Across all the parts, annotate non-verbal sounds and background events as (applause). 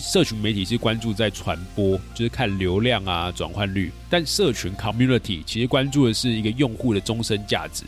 社群媒体是关注在传播，就是看流量啊、转换率，但社群 community 其实关注的是一个用户的终身价值。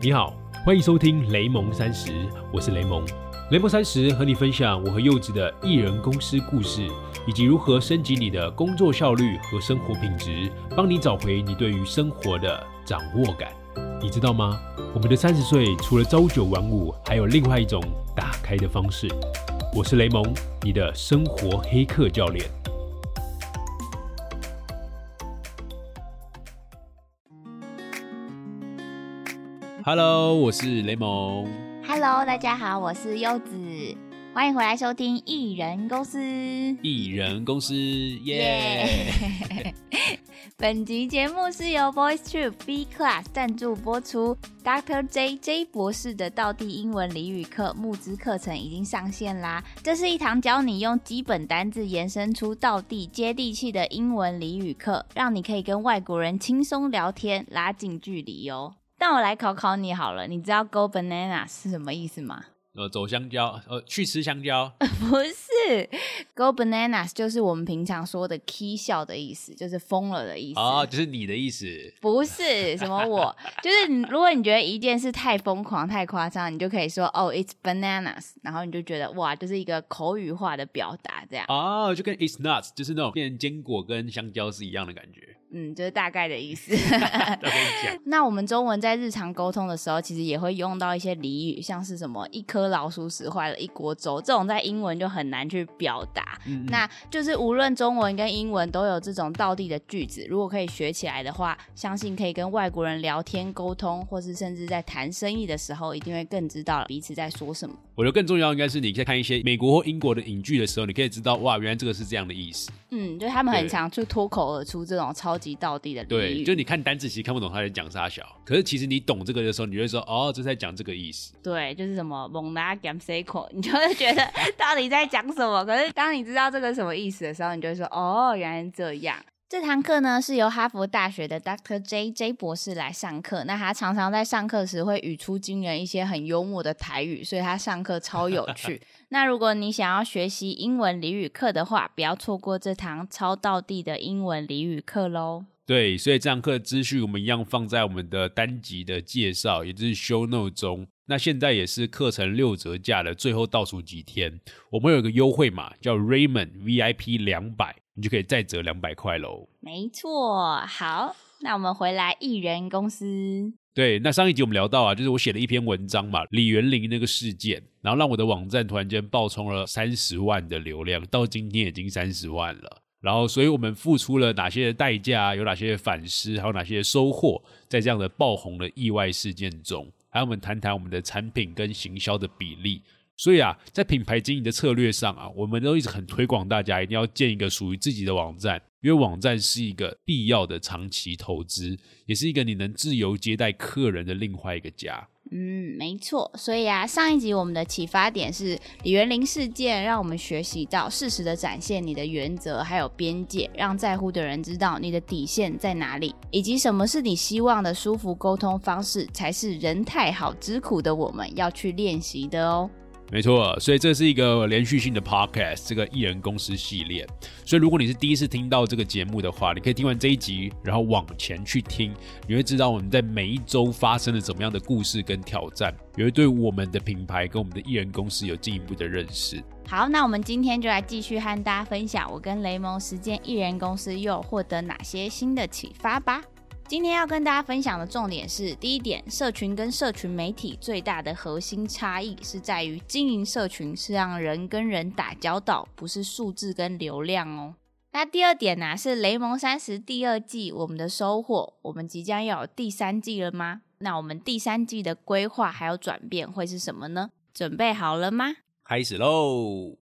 你好，欢迎收听雷蒙三十，我是雷蒙。雷蒙三十和你分享我和柚子的艺人公司故事，以及如何升级你的工作效率和生活品质，帮你找回你对于生活的掌握感。你知道吗？我们的三十岁除了朝九晚五，还有另外一种打开的方式。我是雷蒙，你的生活黑客教练。Hello，我是雷蒙。Hello，大家好，我是柚子，欢迎回来收听艺人公司。艺人公司耶！(laughs) 本集节目是由 Voice Trip B Class 赞助播出。Dr. J J 博士的道地英文俚语课募资课程已经上线啦！这是一堂教你用基本单字延伸出道地接地气的英文俚语课，让你可以跟外国人轻松聊天，拉近距离哦。那我来考考你好了，你知道 Go Banana 是什么意思吗？呃，走香蕉，呃，去吃香蕉。(laughs) 不是，Go bananas 就是我们平常说的 “key 笑”的意思，就是疯了的意思。哦，就是你的意思。不是什么我，就是你如果你觉得一件事太疯狂、太夸张，你就可以说哦，it's bananas，然后你就觉得哇，就是一个口语化的表达，这样。哦，就跟 it's nuts，就是那种变成坚果跟香蕉是一样的感觉。嗯，就是大概的意思。(laughs) (laughs) 那我们中文在日常沟通的时候，其实也会用到一些俚语，像是什么“一颗老鼠屎坏了一锅粥”这种，在英文就很难去表达。嗯那就是无论中文跟英文都有这种道地的句子，如果可以学起来的话，相信可以跟外国人聊天沟通，或是甚至在谈生意的时候，一定会更知道彼此在说什么。我觉得更重要应该是你在看一些美国或英国的影剧的时候，你可以知道哇，原来这个是这样的意思。嗯，就他们很常就脱口而出这种超级道地的俚对，语。就你看单字其实看不懂他在讲啥小，可是其实你懂这个的时候，你就会说哦，这是在讲这个意思。对，就是什么蒙拉 gam s c o 你就会觉得到底在讲什么？可是当你知道这个什么意思的时候，你就会说哦，原来是这样。这堂课呢是由哈佛大学的 Dr. J J 博士来上课。那他常常在上课时会语出惊人，一些很幽默的台语，所以他上课超有 (laughs) 趣。那如果你想要学习英文俚语课的话，不要错过这堂超到地的英文俚语课喽。对，所以这堂课的资讯我们一样放在我们的单集的介绍，也就是 show note 中。那现在也是课程六折价的最后倒数几天，我们有一个优惠码叫 Raymond VIP 两百，你就可以再折两百块喽。没错，好，那我们回来艺人公司。对，那上一集我们聊到啊，就是我写了一篇文章嘛，李元林那个事件，然后让我的网站突然间爆冲了三十万的流量，到今天已经三十万了。然后，所以我们付出了哪些代价，有哪些反思，还有哪些收获，在这样的爆红的意外事件中，还有我们谈谈我们的产品跟行销的比例。所以啊，在品牌经营的策略上啊，我们都一直很推广大家一定要建一个属于自己的网站，因为网站是一个必要的长期投资，也是一个你能自由接待客人的另外一个家。嗯，没错。所以啊，上一集我们的启发点是李元林事件，让我们学习到适时的展现你的原则还有边界，让在乎的人知道你的底线在哪里，以及什么是你希望的舒服沟通方式，才是人太好之苦的我们要去练习的哦。没错，所以这是一个连续性的 podcast，这个艺人公司系列。所以如果你是第一次听到这个节目的话，你可以听完这一集，然后往前去听，你会知道我们在每一周发生了怎么样的故事跟挑战，也会对我们的品牌跟我们的艺人公司有进一步的认识。好，那我们今天就来继续和大家分享我跟雷蒙实践艺人公司又获得哪些新的启发吧。今天要跟大家分享的重点是：第一点，社群跟社群媒体最大的核心差异是在于经营社群是让人跟人打交道，不是数字跟流量哦。那第二点呢、是雷蒙三十第二季我们的收获，我们即将要有第三季了吗？那我们第三季的规划还有转变会是什么呢？准备好了吗？开始喽！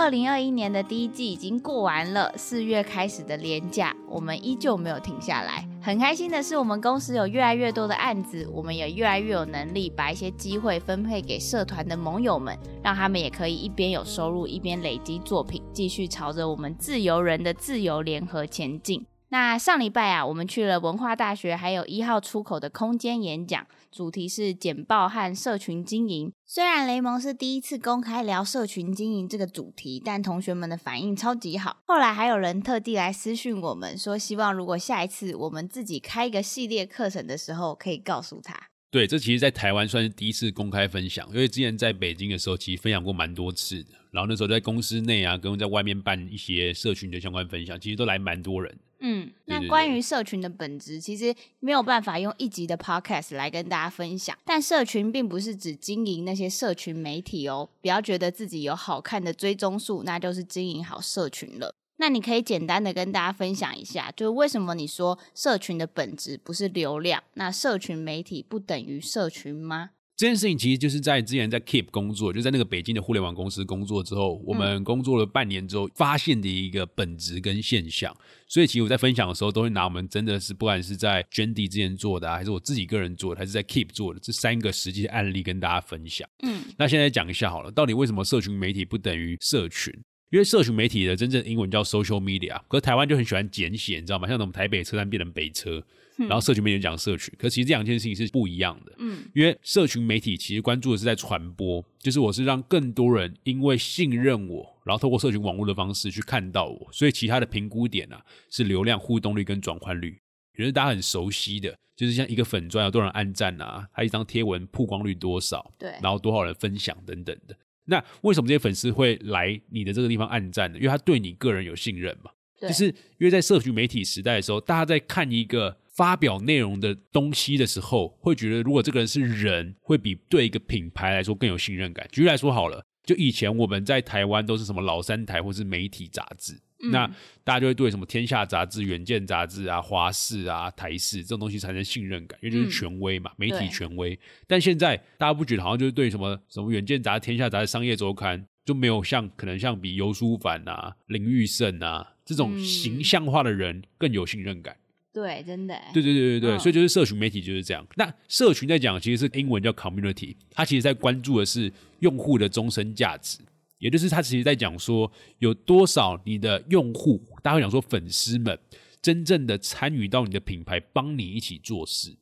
二零二一年的第一季已经过完了，四月开始的廉假，我们依旧没有停下来。很开心的是，我们公司有越来越多的案子，我们也越来越有能力把一些机会分配给社团的盟友们，让他们也可以一边有收入，一边累积作品，继续朝着我们自由人的自由联合前进。那上礼拜啊，我们去了文化大学，还有一号出口的空间演讲，主题是简报和社群经营。虽然雷蒙是第一次公开聊社群经营这个主题，但同学们的反应超级好。后来还有人特地来私讯我们，说希望如果下一次我们自己开一个系列课程的时候，可以告诉他。对，这其实，在台湾算是第一次公开分享，因为之前在北京的时候，其实分享过蛮多次的。然后那时候在公司内啊，跟在外面办一些社群的相关分享，其实都来蛮多人。嗯，那关于社群的本质，其实没有办法用一集的 podcast 来跟大家分享。但社群并不是只经营那些社群媒体哦，不要觉得自己有好看的追踪数，那就是经营好社群了。那你可以简单的跟大家分享一下，就是为什么你说社群的本质不是流量？那社群媒体不等于社群吗？这件事情其实就是在之前在 Keep 工作，就在那个北京的互联网公司工作之后，我们工作了半年之后发现的一个本质跟现象。所以其实我在分享的时候，都会拿我们真的是不管是在 Jendy 之前做的，还是我自己个人做的，还是在 Keep 做的这三个实际的案例跟大家分享。嗯，那现在讲一下好了，到底为什么社群媒体不等于社群？因为社群媒体的真正英文叫 social media，可是台湾就很喜欢简写，你知道吗？像我们台北车站变成北车，然后社群媒体讲社群，可其实这两件事情是不一样的。嗯，因为社群媒体其实关注的是在传播，就是我是让更多人因为信任我，然后透过社群网络的方式去看到我，所以其他的评估点啊是流量、互动率跟转换率，也是大家很熟悉的，就是像一个粉钻有多少人按赞啊，还有一张贴文曝光率多少，对，然后多少人分享等等的。那为什么这些粉丝会来你的这个地方按赞呢？因为他对你个人有信任嘛。就是因为在社群媒体时代的时候，大家在看一个发表内容的东西的时候，会觉得如果这个人是人，会比对一个品牌来说更有信任感。举例来说好了，就以前我们在台湾都是什么老三台或是媒体杂志。那大家就会对什么《天下杂志》《远见杂志》啊、《华视》啊、台视这种东西产生信任感，因为就是权威嘛，媒体权威。但现在大家不觉得好像就是对什么什么《远见杂志》《天下杂志》《商业周刊》就没有像可能像比游书凡啊、林玉胜啊这种形象化的人更有信任感？对，真的。对对对对对，所以就是社群媒体就是这样。那社群在讲其实是英文叫 community，它其实在关注的是用户的终身价值。也就是它其实在讲说，有多少你的用户，大家会讲说粉丝们真正的参与到你的品牌，帮你一起做事。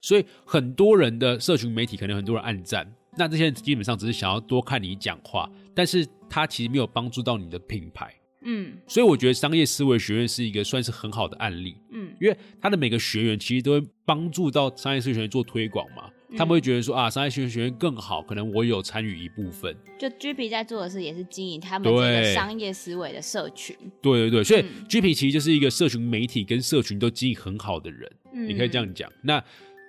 所以很多人的社群媒体可能很多人暗赞，那这些人基本上只是想要多看你讲话，但是他其实没有帮助到你的品牌。嗯，所以我觉得商业思维学院是一个算是很好的案例。嗯，因为他的每个学员其实都会帮助到商业思维学院做推广嘛。他们会觉得说啊，商业学院学院更好，可能我有参与一部分。就 G P 在做的事也是经营他们这个商业思维的社群。对对对，所以 G P 其实就是一个社群媒体跟社群都经营很好的人，你可以这样讲。那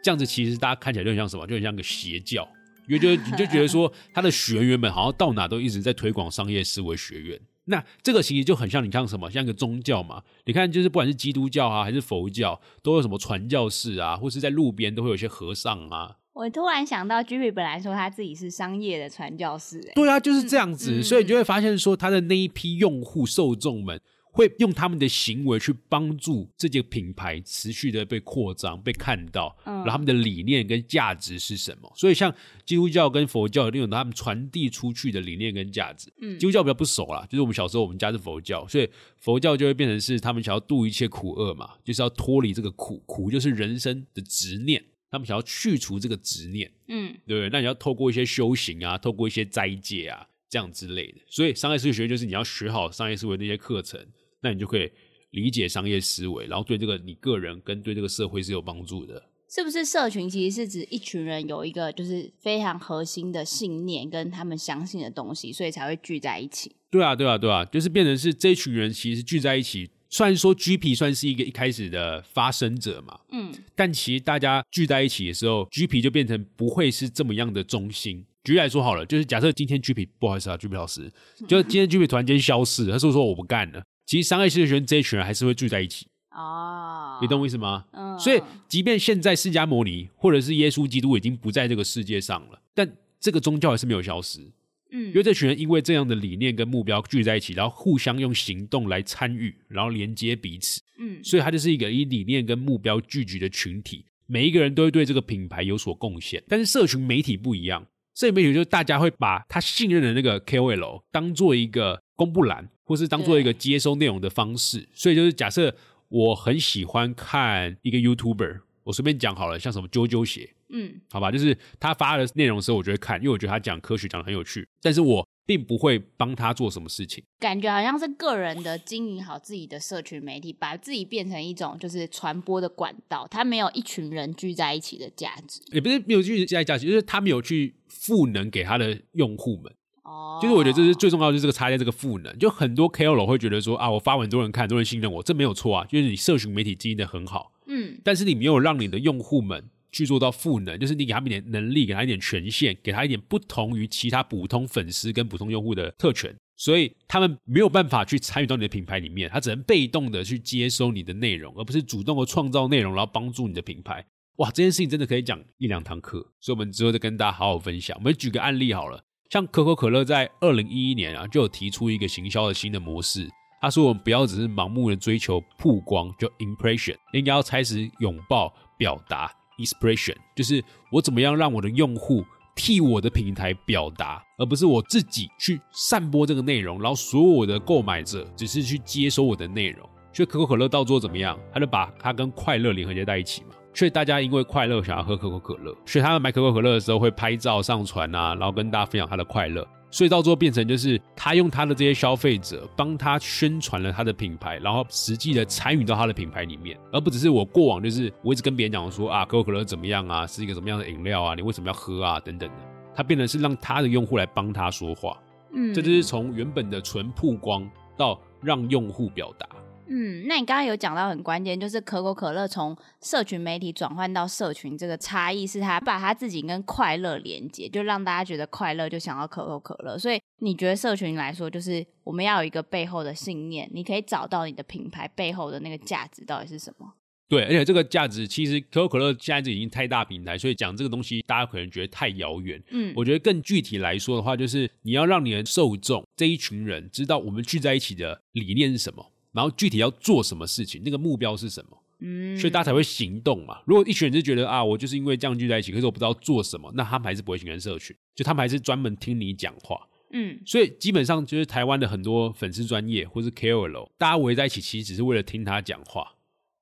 这样子其实大家看起来就很像什么，就很像个邪教，因为就你就觉得说 (laughs) 他的学员们好像到哪都一直在推广商业思维学院。那这个其实就很像你像什么，像一个宗教嘛。你看，就是不管是基督教啊，还是佛教，都有什么传教士啊，或是在路边都会有一些和尚啊。我突然想到，Jimmy 本来说他自己是商业的传教士，对啊，就是这样子，所以你就会发现说，他的那一批用户受众们会用他们的行为去帮助这件品牌持续的被扩张、被看到，然后他们的理念跟价值是什么？所以像基督教跟佛教那种他们传递出去的理念跟价值，嗯，基督教比较不熟啦，就是我们小时候我们家是佛教，所以佛教就会变成是他们想要度一切苦厄嘛，就是要脱离这个苦，苦就是人生的执念。他们想要去除这个执念，嗯，对不对？那你要透过一些修行啊，透过一些斋戒啊，这样之类的。所以商业思维学就是你要学好商业思维那些课程，那你就可以理解商业思维，然后对这个你个人跟对这个社会是有帮助的。是不是社群其实是指一群人有一个就是非常核心的信念跟他们相信的东西，所以才会聚在一起？对啊，对啊，对啊，就是变成是这群人其实聚在一起。虽然说 GP 算是一个一开始的发生者嘛，嗯，但其实大家聚在一起的时候，GP 就变成不会是这么样的中心。举例来说好了，就是假设今天 GP 不好意思啊，GP 老师，就今天 GP 突然间消失，他是说我不干了。其实商业系的学生这一群人还是会聚在一起哦，你懂我意思吗？嗯，所以即便现在释迦牟尼或者是耶稣基督已经不在这个世界上了，但这个宗教还是没有消失。嗯，因为这群人因为这样的理念跟目标聚在一起，然后互相用行动来参与，然后连接彼此。嗯，所以它就是一个以理念跟目标聚集的群体，每一个人都会对这个品牌有所贡献。但是社群媒体不一样，社群媒体就是大家会把他信任的那个 KOL 当做一个公布栏，或是当做一个接收内容的方式。所以就是假设我很喜欢看一个 YouTuber，我随便讲好了，像什么啾啾鞋，嗯，好吧，就是他发的内容的时候，我就会看，因为我觉得他讲科学讲的很有趣，但是我并不会帮他做什么事情。感觉好像是个人的经营好自己的社群媒体，把自己变成一种就是传播的管道，他没有一群人聚在一起的价值。也不是没有聚在价值，就是他没有去赋能给他的用户们。哦，就是我觉得这是最重要的，就是这个差在这个赋能。就很多 KOL 会觉得说啊，我发文多人看，多人信任我，这没有错啊，就是你社群媒体经营的很好，嗯但是你没有让你的用户们去做到赋能，就是你给他们一点能力，给他一点权限，给他一点不同于其他普通粉丝跟普通用户的特权，所以他们没有办法去参与到你的品牌里面，他只能被动的去接收你的内容，而不是主动的创造内容，然后帮助你的品牌。哇，这件事情真的可以讲一两堂课，所以我们之后再跟大家好好分享。我们举个案例好了，像可口可乐在二零一一年啊，就有提出一个行销的新的模式。他说：“我们不要只是盲目的追求曝光，就 impression，应该要开始拥抱表达 expression，就是我怎么样让我的用户替我的平台表达，而不是我自己去散播这个内容，然后所有的购买者只是去接收我的内容。所以可口可乐到最后怎么样？他就把它跟快乐联合在一起嘛。所以大家因为快乐想要喝可口可乐，所以他们买可口可乐的时候会拍照上传啊，然后跟大家分享他的快乐。所以到最后变成就是他用他的这些消费者帮他宣传了他的品牌，然后实际的参与到他的品牌里面，而不只是我过往就是我一直跟别人讲说啊可口可乐怎么样啊，是一个什么样的饮料啊，你为什么要喝啊等等的。他变成是让他的用户来帮他说话，嗯，这就是从原本的纯曝光到让用户表达。嗯，那你刚刚有讲到很关键，就是可口可乐从社群媒体转换到社群这个差异，是他把他自己跟快乐连接，就让大家觉得快乐就想要可口可乐。所以你觉得社群来说，就是我们要有一个背后的信念，你可以找到你的品牌背后的那个价值到底是什么？对，而且这个价值其实可口可乐现在这已经太大平台，所以讲这个东西大家可能觉得太遥远。嗯，我觉得更具体来说的话，就是你要让你的受众这一群人知道我们聚在一起的理念是什么，然后具体要做什么事情，那个目标是什么，嗯，所以大家才会行动嘛。如果一群人就觉得啊，我就是因为这样聚在一起，可是我不知道做什么，那他们还是不会形成社群，就他们还是专门听你讲话。嗯所以基本上就是台湾的很多粉丝专业或是 KOL，大家围在一起，其实只是为了听他讲话，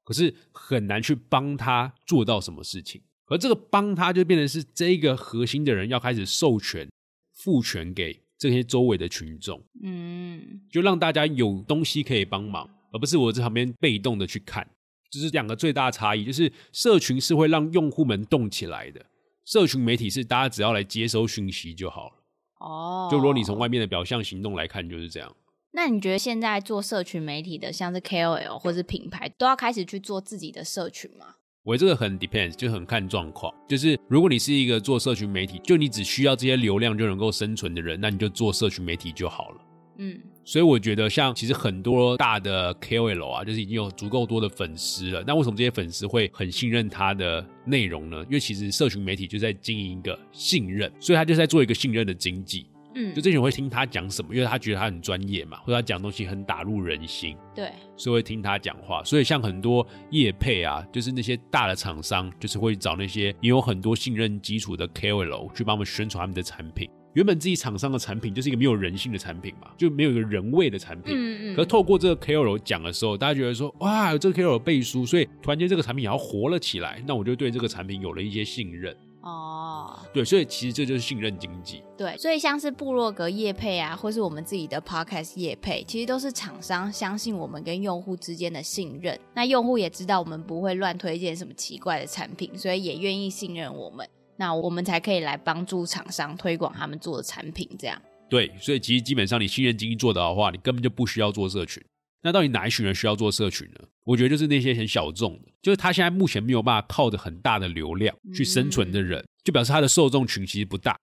可是很难去帮他做到什么事情。而这个帮他就变成是这一个核心的人要开始授权、赋权给这些周围的群众，嗯就让大家有东西可以帮忙，而不是我在旁边被动的去看。这是两个最大的差异，就是社群是会让用户们动起来的，社群媒体是大家只要来接收讯息就好了。哦，就如果你从外面的表象行动来看，就是这样。那你觉得现在做社群媒体的，像是 KOL 或是品牌，都要开始去做自己的社群吗？我这个很 depends，就很看状况。就是如果你是一个做社群媒体，就你只需要这些流量就能够生存的人，那你就做社群媒体就好了。嗯所以我觉得，像其实很多大的 KOL 啊，就是已经有足够多的粉丝了。那为什么这些粉丝会很信任他的内容呢？因为其实社群媒体就在经营一个信任，所以他就在做一个信任的经济。嗯，就这群人会听他讲什么，因为他觉得他很专业嘛，或者他讲东西很打入人心。对，所以会听他讲话。所以像很多业配啊，就是那些大的厂商，就是会找那些也有很多信任基础的 KOL 去帮我们宣传他们的产品。原本自己厂商的产品就是一个没有人性的产品嘛，就没有一个人味的产品。嗯嗯，可是透过这个 KOL 讲的时候，大家觉得说，哇，有这个 KOL 背书，所以突然间这个产品也要活了起来，那我就对这个产品有了一些信任。哦，对，所以其实这就是信任经济。对，所以像是部落格业配啊，或是我们自己的 podcast 业配，其实都是厂商相信我们跟用户之间的信任。那用户也知道我们不会乱推荐什么奇怪的产品，所以也愿意信任我们。那我们才可以来帮助厂商推广他们做的产品，这样。对，所以其实基本上你信任经济做得好的话，你根本就不需要做社群。那到底哪一群人需要做社群呢？我觉得就是那些很小众的，就是他现在目前没有办法靠着很大的流量去生存的人，就表示他的受众群其实不大。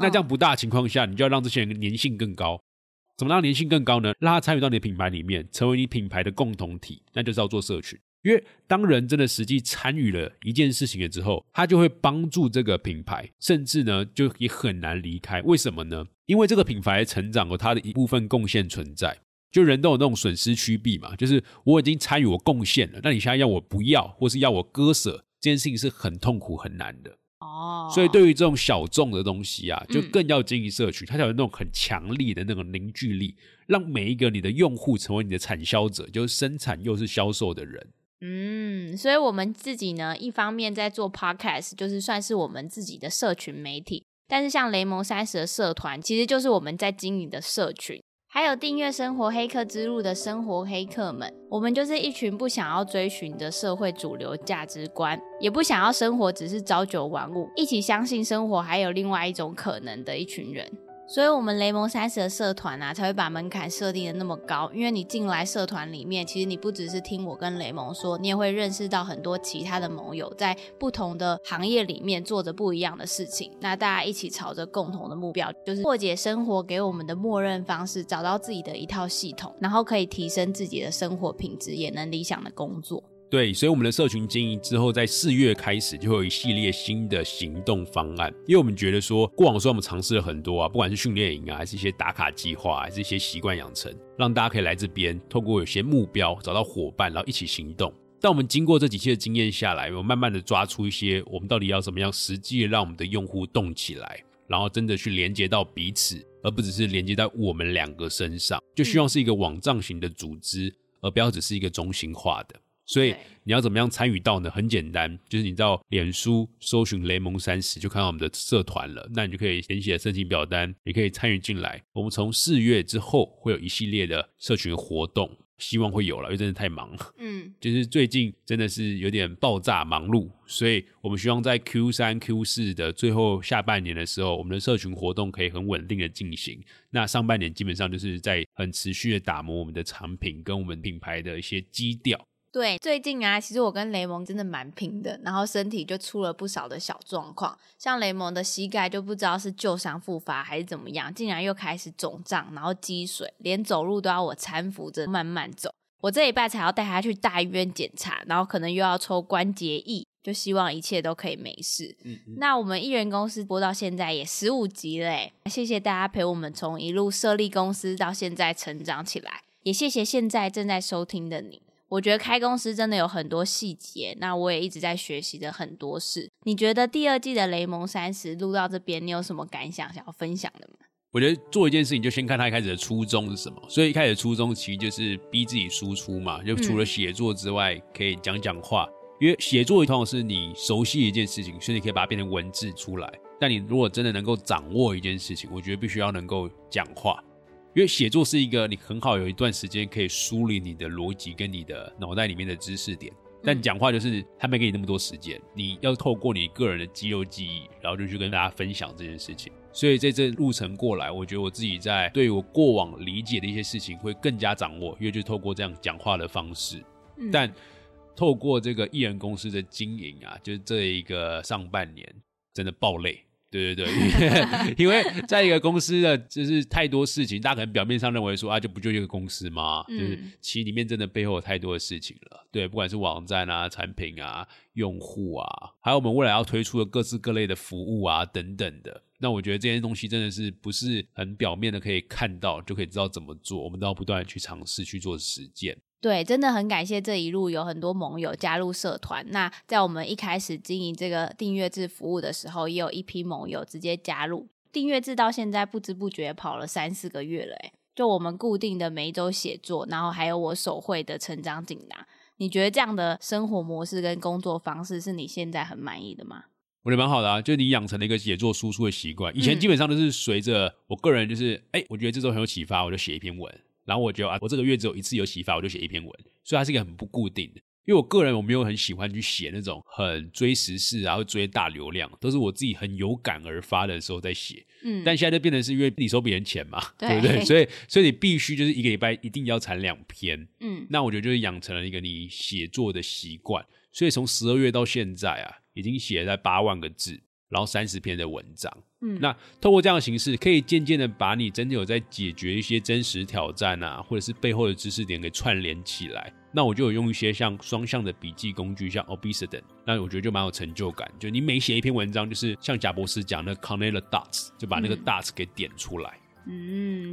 那这样不大的情况下，你就要让这些人粘性更高。怎么让粘性更高呢？让他参与到你的品牌里面，成为你品牌的共同体，那就是要做社群。因为当人真的实际参与了一件事情了之后，他就会帮助这个品牌，甚至呢就也很难离开。为什么呢？因为这个品牌成长有它的一部分贡献存在。就人都有那种损失趋避嘛，就是我已经参与，我贡献了，那你现在要我不要，或是要我割舍，这件事情是很痛苦很难的。哦，所以对于这种小众的东西啊，就更要经营社群，它才有那种很强力的那种凝聚力，让每一个你的用户成为你的产销者，就是生产又是销售的人。嗯，所以我们自己呢，一方面在做 podcast，就是算是我们自己的社群媒体。但是像雷蒙三十的社团，其实就是我们在经营的社群。还有订阅生活黑客之路的生活黑客们，我们就是一群不想要追寻的社会主流价值观，也不想要生活只是朝九晚五，一起相信生活还有另外一种可能的一群人。所以，我们雷蒙三十的社团啊，才会把门槛设定的那么高。因为你进来社团里面，其实你不只是听我跟雷蒙说，你也会认识到很多其他的盟友，在不同的行业里面做着不一样的事情。那大家一起朝着共同的目标，就是破解生活给我们的默认方式，找到自己的一套系统，然后可以提升自己的生活品质，也能理想的工作。对，所以我们的社群经营之后，在四月开始就会有一系列新的行动方案。因为我们觉得说，过往说我们尝试了很多啊，不管是训练营啊，还是一些打卡计划，还是一些习惯养成，让大家可以来这边，透过有些目标找到伙伴，然后一起行动。但我们经过这几期的经验下来，我慢慢的抓出一些，我们到底要怎么样实际让我们的用户动起来，然后真的去连接到彼此，而不只是连接在我们两个身上。就希望是一个网站型的组织，而不要只是一个中心化的。所以你要怎么样参与到呢？很简单，就是你到脸书搜寻雷蒙三十，就看到我们的社团了。那你就可以填写申请表单，也可以参与进来。我们从四月之后会有一系列的社群活动，希望会有了，因为真的太忙了。嗯，就是最近真的是有点爆炸忙碌，所以我们希望在 Q 三、Q 四的最后下半年的时候，我们的社群活动可以很稳定的进行。那上半年基本上就是在很持续的打磨我们的产品跟我们品牌的一些基调。对，最近啊，其实我跟雷蒙真的蛮拼的，然后身体就出了不少的小状况，像雷蒙的膝盖就不知道是旧伤复发还是怎么样，竟然又开始肿胀，然后积水，连走路都要我搀扶着慢慢走。我这一拜才要带他去大医院检查，然后可能又要抽关节液，就希望一切都可以没事。嗯，那我们艺人公司播到现在也十五集嘞，谢谢大家陪我们从一路设立公司到现在成长起来，也谢谢现在正在收听的你。我觉得开公司真的有很多细节，那我也一直在学习着很多事。你觉得第二季的雷蒙三十录到这边，你有什么感想想要分享的吗？我觉得做一件事情就先看他一开始的初衷是什么。所以一开始初衷其实就是逼自己输出嘛，就除了写作之外，可以讲讲话。因为写作通常是你熟悉一件事情，所以你可以把它变成文字出来。但你如果真的能够掌握一件事情，我觉得必须要能够讲话。因为写作是一个你很好有一段时间可以梳理你的逻辑跟你的脑袋里面的知识点，但讲话就是他没给你那么多时间，你要透过你个人的肌肉记忆，然后就去跟大家分享这件事情。所以在这路程过来，我觉得我自己在对我过往理解的一些事情会更加掌握，因为就透过这样讲话的方式。但透过这个艺人公司的经营啊，就是这一个上半年真的爆累。对对对，(laughs) 因为在一个公司的就是太多事情，大家可能表面上认为说啊，就不就一个公司吗？就是其实里面真的背后有太多的事情了。对，不管是网站啊、产品啊、用户啊，还有我们未来要推出的各式各类的服务啊等等的。那我觉得这些东西真的是不是很表面的可以看到就可以知道怎么做，我们都要不断的去尝试去做实践。对，真的很感谢这一路有很多盟友加入社团。那在我们一开始经营这个订阅制服务的时候，也有一批盟友直接加入订阅制，到现在不知不觉跑了三四个月了。哎，就我们固定的每一周写作，然后还有我手绘的成长锦囊。你觉得这样的生活模式跟工作方式是你现在很满意的吗？我觉得蛮好的啊，就你养成了一个写作输出的习惯。以前基本上都是随着我个人，就是哎，我觉得这周很有启发，我就写一篇文。然后我觉得啊，我这个月只有一次有启发，我就写一篇文，所以它是一个很不固定的。因为我个人我没有很喜欢去写那种很追时事，然后追大流量，都是我自己很有感而发的时候在写。嗯，但现在就变成是因为你收别人钱嘛，对不对？所以所以你必须就是一个礼拜一定要产两篇。嗯，那我觉得就是养成了一个你写作的习惯。所以从十二月到现在啊，已经写了在八万个字。然后三十篇的文章，嗯，那透过这样的形式，可以渐渐的把你真的有在解决一些真实挑战啊，或者是背后的知识点给串联起来。那我就有用一些像双向的笔记工具，像 Obsidian，那我觉得就蛮有成就感。就你每写一篇文章，就是像贾博士讲的 Connect the dots，就把那个 dots 给点出来。嗯，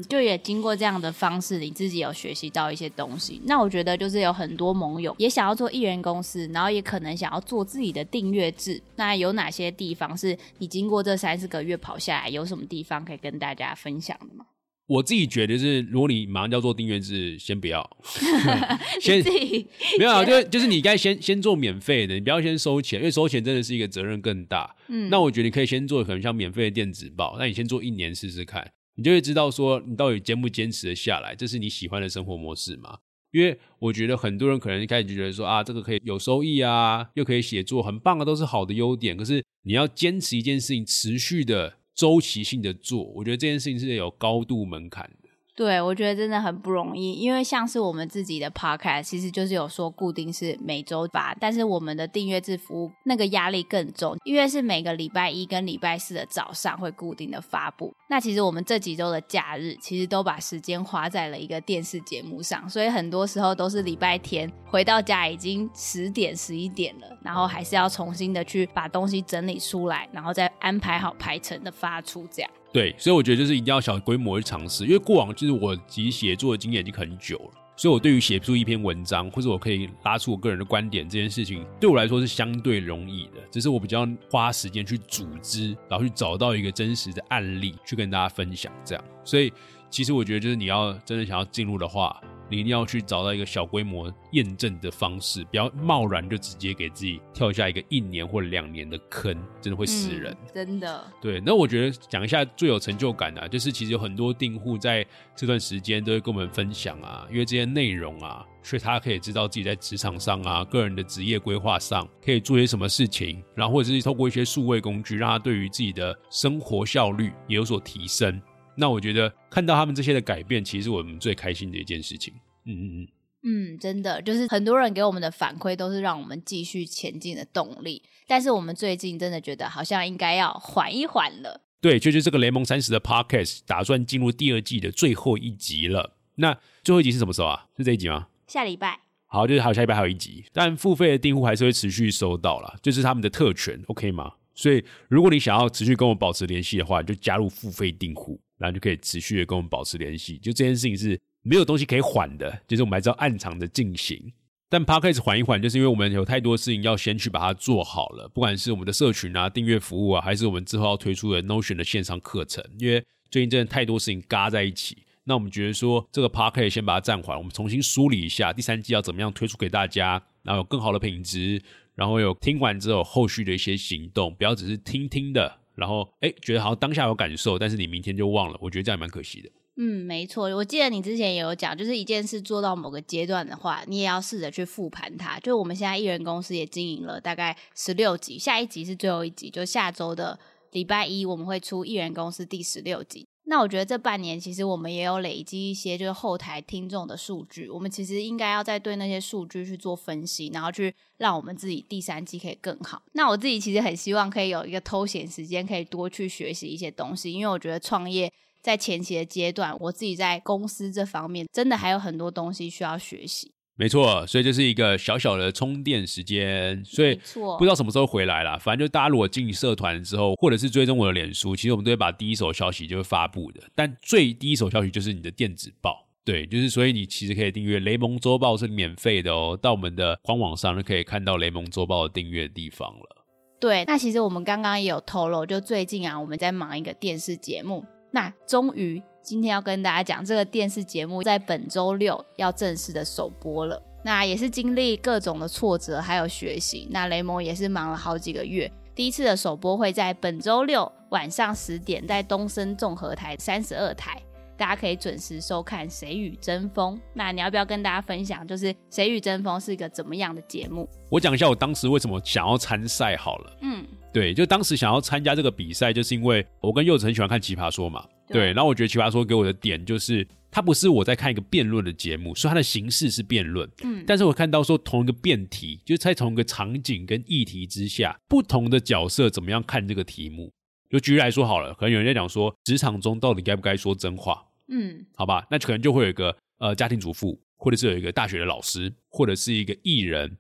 就也经过这样的方式，你自己有学习到一些东西。那我觉得就是有很多盟友也想要做艺人公司，然后也可能想要做自己的订阅制。那有哪些地方是你经过这三四个月跑下来，有什么地方可以跟大家分享的吗？我自己觉得是，如果你马上要做订阅制，先不要，(laughs) 先 (laughs) 没有啊，就就是你该先先做免费的，你不要先收钱，因为收钱真的是一个责任更大。嗯那我觉得你可以先做可能像免费的电子报，那你先做一年试试看，你就会知道说你到底坚不坚持的下来，这是你喜欢的生活模式吗？因为我觉得很多人可能一开始就觉得说啊，这个可以有收益啊，又可以写作，很棒啊，都是好的优点。可是你要坚持一件事情，持续的周期性的做，我觉得这件事情是有高度门槛。对，我觉得真的很不容易，因为像是我们自己的 podcast，其实就是有说固定是每周发，但是我们的订阅制服务那个压力更重，因为是每个礼拜一跟礼拜四的早上会固定的发布。那其实我们这几周的假日，其实都把时间花在了一个电视节目上，所以很多时候都是礼拜天回到家已经十点十一点了，然后还是要重新的去把东西整理出来，然后再安排好排程的发出这样。对，所以我觉得就是一定要小规模去尝试，因为过往就是我其实写作的经验已经很久了，所以我对于写出一篇文章，或者我可以拉出我个人的观点这件事情，对我来说是相对容易的，只是我比较花时间去组织，然后去找到一个真实的案例去跟大家分享，这样。所以其实我觉得就是你要真的想要进入的话，你一定要去找到一个小规模验证的方式，不要贸然就直接给自己跳下一个一年或两年的坑，真的会死人。嗯真的。对，那我觉得讲一下最有成就感的、啊，就是其实有很多订户在这段时间都会跟我们分享啊，因为这些内容啊，所以他可以知道自己在职场上啊、个人的职业规划上可以做些什么事情，然后或者是透过一些数位工具，让他对于自己的生活效率也有所提升。那我觉得看到他们这些的改变，其实我们最开心的一件事情。嗯嗯嗯。嗯，真的就是很多人给我们的反馈都是让我们继续前进的动力，但是我们最近真的觉得好像应该要缓一缓了。对，就是这个雷蒙三十的 Podcast 打算进入第二季的最后一集了。那最后一集是什么时候啊？是这一集吗？下礼拜，好，就是还有下礼拜还有一集，但付费的订户还是会持续收到啦，就、是他们的特权，OK 吗？所以如果你想要持续跟我保持联系的话，就加入付费订户，然后就可以持续的跟我们保持联系。就这件事情是没有东西可以缓的，就是我们还是要按常的进行。但 Podcast 缓一缓，就是因为我们有太多事情要先去把它做好了，不管是我们的社群啊、订阅服务啊，还是我们之后要推出的 Notion 的线上课程，因为最近真的太多事情嘎在一起。那我们觉得说，这个 Podcast 先把它暂缓，我们重新梳理一下第三季要怎么样推出给大家，然后有更好的品质，然后有听完之后后续的一些行动，不要只是听听的，然后哎觉得好像当下有感受，但是你明天就忘了，我觉得这样也蛮可惜的。嗯，没错，我记得你之前也有讲，就是一件事做到某个阶段的话，你也要试着去复盘它。就我们现在艺人公司也经营了大概十六集，下一集是最后一集，就下周的礼拜一我们会出艺人公司第十六集。那我觉得这半年其实我们也有累积一些就是后台听众的数据，我们其实应该要再对那些数据去做分析，然后去让我们自己第三季可以更好。那我自己其实很希望可以有一个偷闲时间，可以多去学习一些东西，因为我觉得创业在前期的阶段，我自己在公司这方面真的还有很多东西需要学习。没错，所以这是一个小小的充电时间，所以不知道什么时候回来啦。反正就大家如果进社团之后，或者是追踪我的脸书，其实我们都会把第一手消息就会发布的。但最第一手消息就是你的电子报，对，就是所以你其实可以订阅雷蒙周报是免费的哦，到我们的官网上就可以看到雷蒙周报的订阅地方了。对，那其实我们刚刚也有透露，就最近啊，我们在忙一个电视节目，那终于今天要跟大家讲，这个电视节目在本周六要正式的首播了。那也是经历各种的挫折，还有学习。那雷蒙也是忙了好几个月，第一次的首播会在本周六晚上十点，在东森综合台三十二台，大家可以准时收看《谁与争锋》。那你要不要跟大家分享，就是《谁与争锋》是一个怎么样的节目？我讲一下我当时为什么想要参赛好了。嗯，对，就当时想要参加这个比赛，就是因为我跟柚子很喜欢看《奇葩说》嘛。对对，然后我觉得《奇葩说》给我的点就是，它不是我在看一个辩论的节目，所以它的形式是辩论。嗯但是我看到说同一个辩题，就是在同一个场景跟议题之下，不同的角色怎么样看这个题目。就举例来说好了，可能有人在讲说，职场中到底该不该说真话？嗯好吧，那可能就会有一个呃家庭主妇，或者是有一个大学的老师，或者是一个艺人，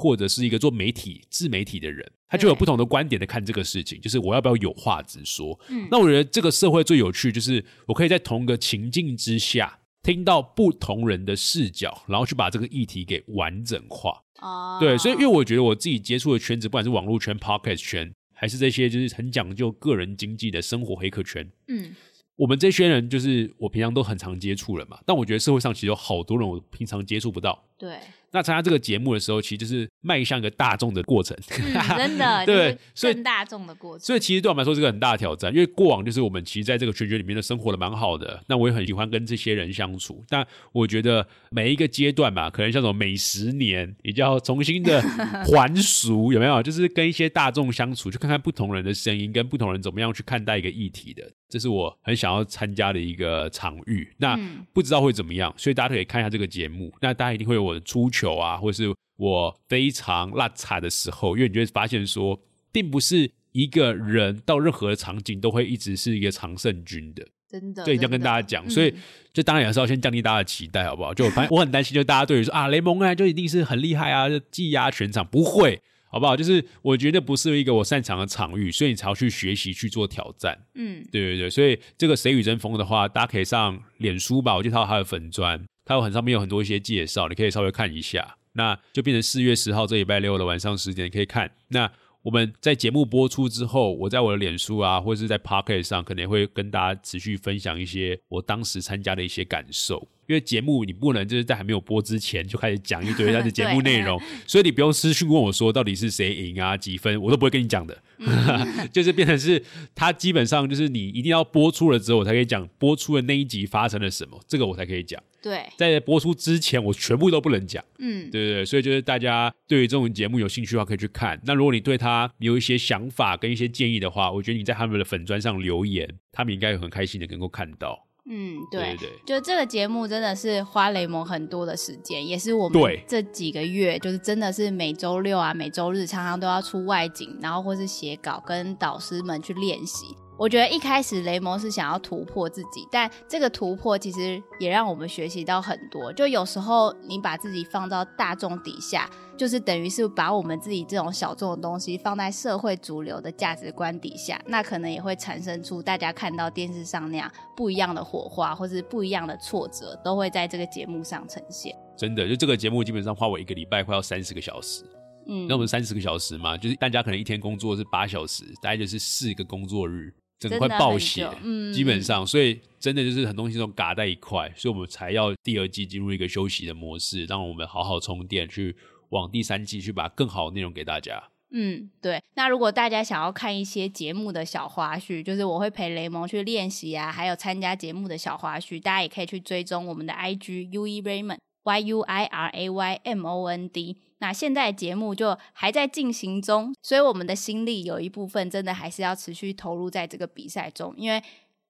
或者是一个做媒体自媒体的人，他就有不同的观点的看这个事情，就是我要不要有话直说。嗯那我觉得这个社会最有趣，就是我可以在同一个情境之下，听到不同人的视角，然后去把这个议题给完整化。哦，对，所以因为我觉得我自己接触的圈子，不管是网络圈、podcast 圈，还是这些就是很讲究个人经济的生活黑客圈，嗯我们这些人就是我平常都很常接触了嘛。但我觉得社会上其实有好多人我平常接触不到。对，那参加这个节目的时候，其实就是迈向一个大众的过程。嗯，真的，(laughs) 对是所以更大众的过程，所以其实对我们来说是个很大的挑战，因为过往就是我们其实在这个圈圈里面的生活的蛮好的，那我也很喜欢跟这些人相处。但我觉得每一个阶段吧，可能像什么每十年，也就要重新的 (laughs) 还俗，有没有？就是跟一些大众相处，去看看不同人的声音，跟不同人怎么样去看待一个议题的，这是我很想要参加的一个场域。那嗯不知道会怎么样，所以大家可以看一下这个节目。那大家一定会有我的出糗啊，或是我非常辣惨的时候，因为你就会发现说，并不是一个人到任何的场景都会一直是一个常胜军的。真的，对一定要跟大家讲，嗯所以就当然也是要先降低大家的期待，好不好？就我发现我很担心，就大家对于说啊雷蒙啊就一定是很厉害啊，就技压全场，不会，好不好？就是我觉得不是一个我擅长的场域，所以你才要去学习去做挑战。嗯对对对，所以这个谁与争锋的话，大家可以上脸书吧，我记得他有他的粉砖，他有很上面有很多一些介绍，你可以稍微看一下。那就变成四月十号这礼拜六的晚上十点，你可以看。那我们在节目播出之后，我在我的脸书啊，或者是在 Pocket 上，可能会跟大家持续分享一些我当时参加的一些感受。因为节目你不能就是在还没有播之前就开始讲一堆它的 (laughs) 节目内容，(laughs) 所以你不用私讯问我说到底是谁赢啊几分，我都不会跟你讲的。(laughs) 就是变成是它基本上就是你一定要播出了之后，我才可以讲播出的那一集发生了什么，这个我才可以讲。对，在播出之前，我全部都不能讲。嗯对对对，所以就是大家对于这种节目有兴趣的话，可以去看。那如果你对他有一些想法跟一些建议的话，我觉得你在他们的粉砖上留言，他们应该会很开心的能够看到。嗯，对。就这个节目真的是花雷蒙很多的时间，也是我们这几个月就是真的是每周六啊、每周日常常都要出外景，然后或是写稿跟导师们去练习。我觉得一开始雷蒙是想要突破自己，但这个突破其实也让我们学习到很多。就有时候你把自己放到大众底下，就是等于是把我们自己这种小众的东西放在社会主流的价值观底下，那可能也会产生出大家看到电视上那样不一样的火花，或是不一样的挫折，都会在这个节目上呈现。真的，就这个节目基本上花我一个礼拜快要三十个小时。嗯那我们三十个小时嘛，就是大家可能一天工作是八小时，大概就是四个工作日，整个快爆血嗯基本上，所以真的就是很多东西都嘎在一块，所以我们才要第二季进入一个休息的模式，让我们好好充电，去往第三季去把更好的内容给大家。嗯，对。那如果大家想要看一些节目的小花絮，就是我会陪雷蒙去练习啊，还有参加节目的小花絮，大家也可以去追踪我们的 IG U E Raymond Y U I R A Y M O N D。那现在节目就还在进行中，所以我们的心力有一部分真的还是要持续投入在这个比赛中，因为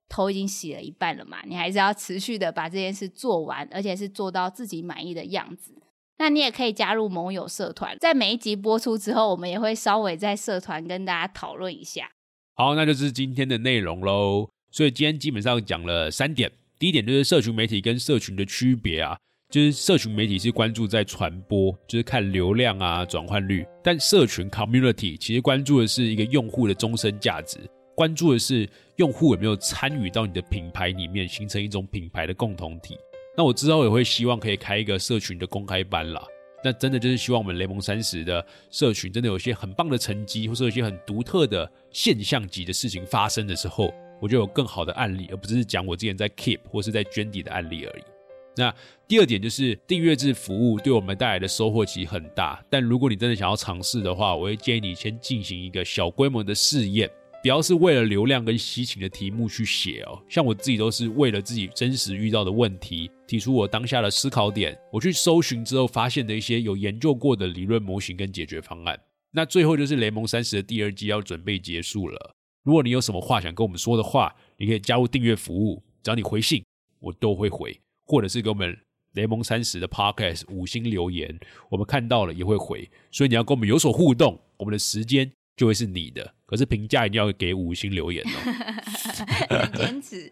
头已经洗了一半了嘛，你还是要持续的把这件事做完，而且是做到自己满意的样子。那你也可以加入盟友社团，在每一集播出之后，我们也会稍微在社团跟大家讨论一下。好，那就是今天的内容喽。所以今天基本上讲了三点，第一点就是社群媒体跟社群的区别啊，就是社群媒体是关注在传播，就是看流量啊、转换率，但社群 community 其实关注的是一个用户的终身价值，关注的是用户有没有参与到你的品牌里面，形成一种品牌的共同体。那我之后也会希望可以开一个社群的公开班啦。那真的就是希望我们雷蒙三十的社群真的有一些很棒的成绩，或是有一些很独特的现象级的事情发生的时候，我就有更好的案例，而不是讲我之前在 Keep 或是在捐底的案例而已。那第二点就是订阅制服务对我们带来的收获其实很大，但如果你真的想要尝试的话，我会建议你先进行一个小规模的试验，不要是为了流量跟吸情的题目去写哦。像我自己都是为了自己真实遇到的问题，提出我当下的思考点，我去搜寻之后发现的一些有研究过的理论模型跟解决方案。那最后就是雷蒙三十的第二季要准备结束了，如果你有什么话想跟我们说的话，你可以加入订阅服务，只要你回信，我都会回，或者是给我们雷蒙三十的 Podcast 五星留言，我们看到了也会回。所以你要跟我们有所互动，我们的时间就会是你的。可是评价一定要给五星留言哦。(laughs) 坚持，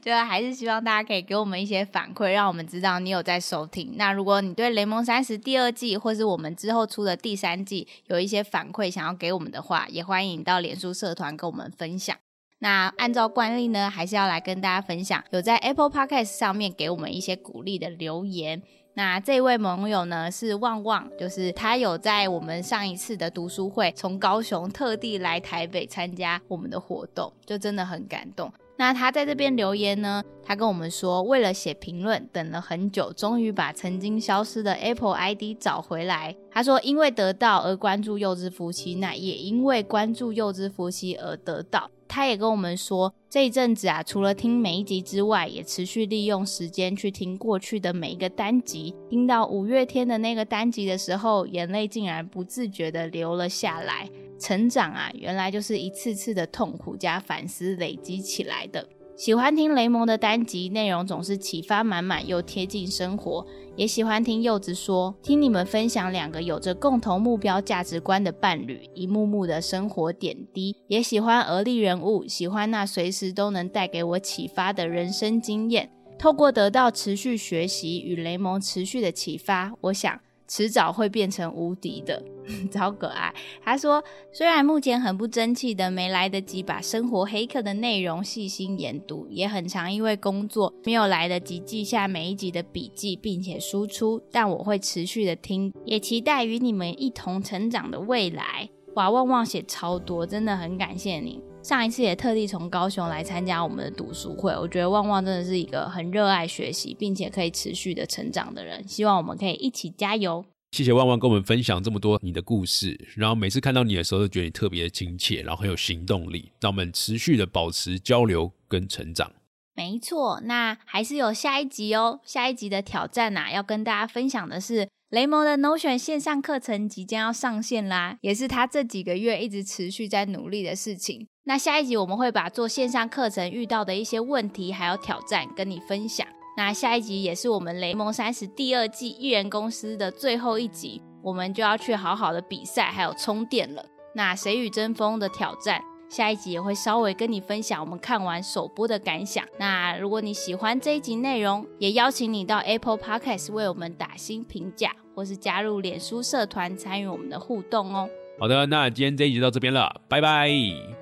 就还是希望大家可以给我们一些反馈，让我们知道你有在收听。那如果你对《雷蒙三十》第二季，或是我们之后出的第三季有一些反馈想要给我们的话，也欢迎到脸书社团跟我们分享。那按照惯例呢，还是要来跟大家分享有在 Apple Podcast 上面给我们一些鼓励的留言。那这位盟友呢是旺旺，就是他有在我们上一次的读书会，从高雄特地来台北参加我们的活动，就真的很感动。那他在这边留言呢，他跟我们说，为了写评论等了很久，终于把曾经消失的 Apple ID 找回来。他说，因为得到而关注幼稚夫妻，那也因为关注幼稚夫妻而得到。他也跟我们说，这一阵子啊，除了听每一集之外，也持续利用时间去听过去的每一个单集。听到五月天的那个单集的时候，眼泪竟然不自觉的流了下来。成长啊，原来就是一次次的痛苦加反思累积起来的。喜欢听雷蒙的单集，内容总是启发满满又贴近生活。也喜欢听柚子说，听你们分享两个有着共同目标价值观的伴侣一幕幕的生活点滴。也喜欢而立人物，喜欢那随时都能带给我启发的人生经验。透过得到持续学习与雷蒙持续的启发，我想。迟早会变成无敌的，(laughs) 超可爱。他说，虽然目前很不争气的，没来得及把生活黑客的内容细心研读，也很常因为工作没有来得及记下每一集的笔记，并且输出，但我会持续的听，也期待与你们一同成长的未来。哇，旺旺写超多，真的很感谢你。上一次也特地从高雄来参加我们的读书会，我觉得旺旺真的是一个很热爱学习，并且可以持续的成长的人。希望我们可以一起加油。谢谢旺旺跟我们分享这么多你的故事，然后每次看到你的时候，都觉得你特别的亲切，然后很有行动力，让我们持续的保持交流跟成长。没错，那还是有下一集哦。下一集的挑战呐，要跟大家分享的是。雷蒙的 Notion 线上课程即将要上线啦，也是他这几个月一直持续在努力的事情。那下一集我们会把做线上课程遇到的一些问题还有挑战跟你分享。那下一集也是我们雷蒙三十第二季艺人公司的最后一集，我们就要去好好的比赛还有充电了。那谁与争锋的挑战？下一集也会稍微跟你分享我们看完首播的感想。那如果你喜欢这一集内容，也邀请你到 Apple Podcast 为我们打新评价，或是加入脸书社团参与我们的互动哦。好的，那今天这一集到这边了，拜拜，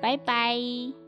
拜拜。